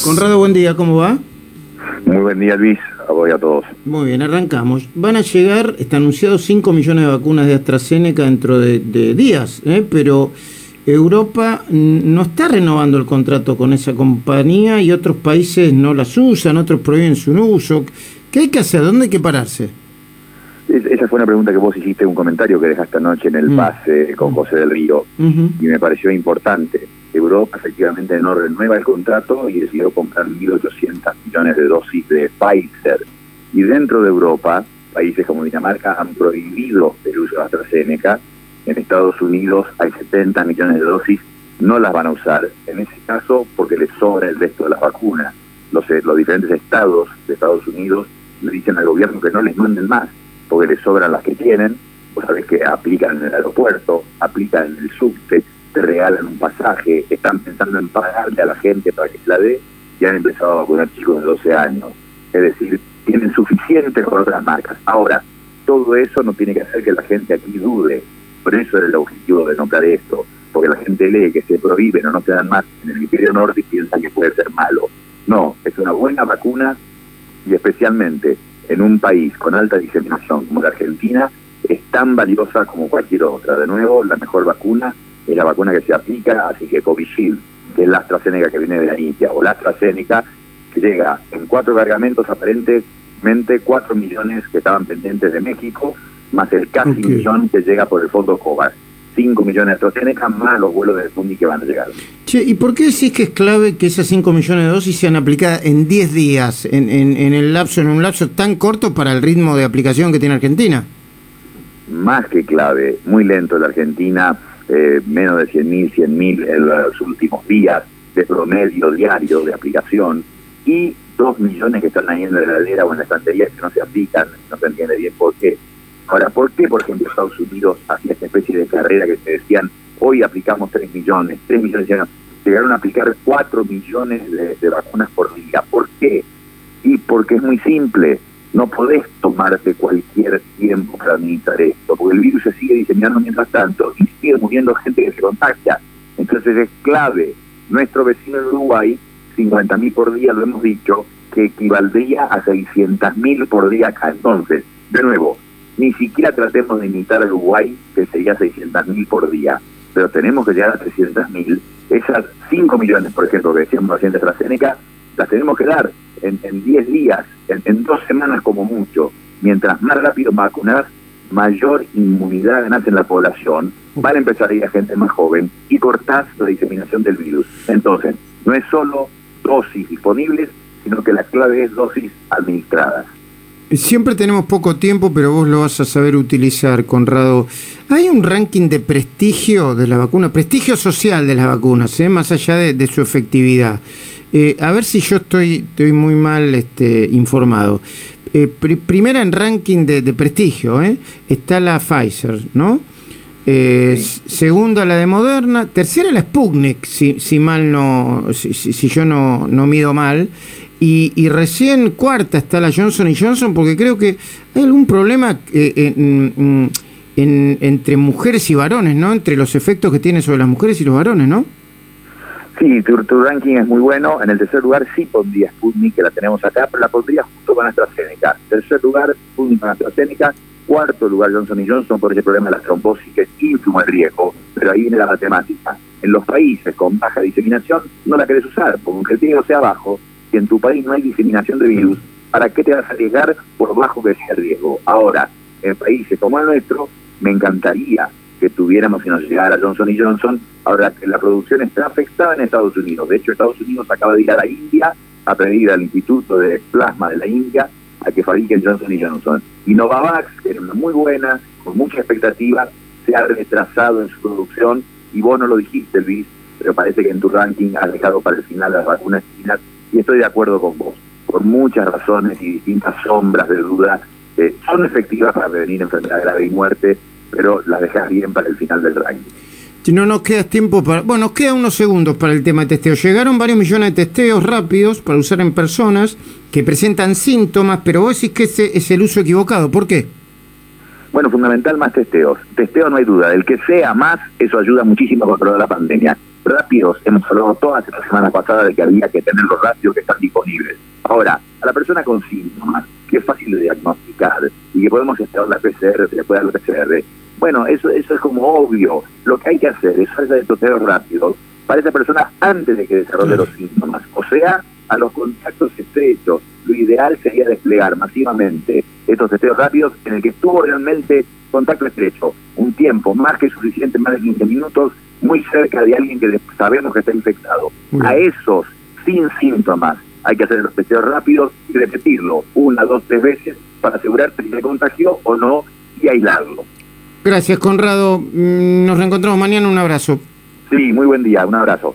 Conrado, buen día, ¿cómo va? Muy buen día, Luis. A vos y a todos. Muy bien, arrancamos. Van a llegar, está anunciado 5 millones de vacunas de AstraZeneca dentro de, de días, ¿eh? pero Europa no está renovando el contrato con esa compañía y otros países no las usan, otros prohíben su uso. ¿Qué hay que hacer? ¿Dónde hay que pararse? Esa fue una pregunta que vos hiciste, un comentario que dejaste anoche en el Mm. pase con José del Río, y me pareció importante. Europa efectivamente no renueva el contrato y decidió comprar 1.800 millones de dosis de Pfizer. Y dentro de Europa, países como Dinamarca han prohibido el uso de AstraZeneca. En Estados Unidos hay 70 millones de dosis, no las van a usar. En ese caso, porque les sobra el resto de las vacunas. Los, los diferentes estados de Estados Unidos le dicen al gobierno que no les manden más, porque les sobran las que tienen. Vos sabés que aplican en el aeropuerto, aplican en el subte, te regalan un pasaje, están pensando en pagarle a la gente para que se la dé y han empezado a vacunar chicos de 12 años. Es decir, tienen suficiente con otras marcas. Ahora, todo eso no tiene que hacer que la gente aquí dude. Por eso era el objetivo de nombrar esto, porque la gente lee que se prohíben o no se dan más en el hemisferio norte y piensa que puede ser malo. No, es una buena vacuna y especialmente en un país con alta diseminación como la Argentina, es tan valiosa como cualquier otra. De nuevo, la mejor vacuna es la vacuna que se aplica, así que Covishield, que es la AstraZeneca que viene de la India, o la AstraZeneca que llega en cuatro cargamentos aparentemente cuatro millones que estaban pendientes de México, más el casi millón que llega por el fondo COVAX. 5 millones de AstraZeneca más los vuelos de Sputnik que van a llegar. Che, ¿y por qué decís que es clave que esas 5 millones de dosis sean aplicadas en 10 días, en, en, en el lapso, en un lapso tan corto para el ritmo de aplicación que tiene Argentina? más que clave, muy lento la Argentina, eh, menos de 100.000, 100.000 en los últimos días de promedio diario de aplicación y dos millones que están ahí en la heladera o en la estantería que no se aplican, no se entiende bien por qué. Ahora, ¿por qué, por ejemplo, Estados Unidos hacía esta especie de carrera que te decían, hoy aplicamos 3 millones, 3 millones, llegaron, llegaron a aplicar 4 millones de, de vacunas por día? ¿Por qué? Y porque es muy simple, no podés tomarte cualquier tiempo para administrar esto, porque el virus se sigue diseminando mientras tanto y sigue muriendo gente que se contagia. Entonces es clave. Nuestro vecino en Uruguay, 50.000 por día, lo hemos dicho, que equivaldría a 600.000 por día acá. Entonces, de nuevo, ni siquiera tratemos de imitar a Uruguay, que sería 600.000 por día, pero tenemos que llegar a 300.000. Esas 5 millones, por ejemplo, que decíamos recién de AstraZeneca, las tenemos que dar en, en 10 días, en, en dos semanas como mucho. Mientras más rápido vacunás, mayor inmunidad ganás en la población, van a empezar a ir a gente más joven y cortás la diseminación del virus. Entonces, no es solo dosis disponibles, sino que la clave es dosis administradas. Siempre tenemos poco tiempo, pero vos lo vas a saber utilizar, Conrado. Hay un ranking de prestigio de la vacuna, prestigio social de las vacunas, ¿eh? más allá de, de su efectividad. Eh, a ver si yo estoy, estoy muy mal este, informado. Eh, pri- primera en ranking de, de prestigio, ¿eh? está la Pfizer, ¿no? Segunda la de Moderna, tercera la Sputnik, si, si mal no, si yo no, no mido mal, y, y recién cuarta está la Johnson Johnson, porque creo que hay algún problema eh, en- en- en- entre mujeres y varones, ¿no? Entre los efectos que tiene sobre las mujeres y los varones, ¿no? Sí, tu, tu ranking es muy bueno. En el tercer lugar sí pondría Sputnik, que la tenemos acá, pero la pondría justo con AstraZeneca. Tercer lugar, Sputnik con AstraZeneca. Cuarto lugar, Johnson Johnson, por ese problema de la trombosis, que es ínfimo el riesgo. Pero ahí viene la matemática. En los países con baja diseminación no la querés usar, porque el riesgo sea bajo, si en tu país no hay diseminación de virus, ¿para qué te vas a arriesgar por bajo que sea el riesgo? Ahora, en países como el nuestro, me encantaría que tuviéramos y nos llegara Johnson y Johnson, ahora la producción está afectada en Estados Unidos. De hecho, Estados Unidos acaba de ir a la India a pedir al Instituto de Plasma de la India a que fabriquen Johnson y Johnson. Y Novavax, que era una muy buena, con mucha expectativa, se ha retrasado en su producción, y vos no lo dijiste, Luis, pero parece que en tu ranking has dejado para el final las vacunas chinas, y estoy de acuerdo con vos, por muchas razones y distintas sombras de duda, eh, son efectivas para prevenir enfermedad grave y muerte, pero las dejas bien para el final del ranking. Si no nos queda tiempo para... Bueno, nos quedan unos segundos para el tema de testeo. Llegaron varios millones de testeos rápidos para usar en personas que presentan síntomas, pero vos decís que ese es el uso equivocado. ¿Por qué? Bueno, fundamental más testeos. Testeo no hay duda. El que sea más, eso ayuda muchísimo a controlar la pandemia. Rápidos, hemos hablado todas las semanas pasadas de que había que tener los rápidos que están disponibles. Ahora, a la persona con síntomas, que es fácil de diagnosticar y que podemos esperar la PCR, se le puede dar la PCR, bueno, eso, eso es como obvio. Lo que hay que hacer es hacer estos testeos rápidos para esa persona antes de que desarrolle los síntomas. O sea, a los contactos estrechos. Lo ideal sería desplegar masivamente estos testeos rápidos en el que estuvo realmente contacto estrecho, un tiempo más que suficiente, más de 15 minutos, muy cerca de alguien que sabemos que está infectado. A esos sin síntomas hay que hacer los testeos rápidos y repetirlo una, dos, tres veces para asegurarse si se contagió o no y aislarlo. Gracias, Conrado. Mm, nos reencontramos mañana. Un abrazo. Sí, muy buen día. Un abrazo.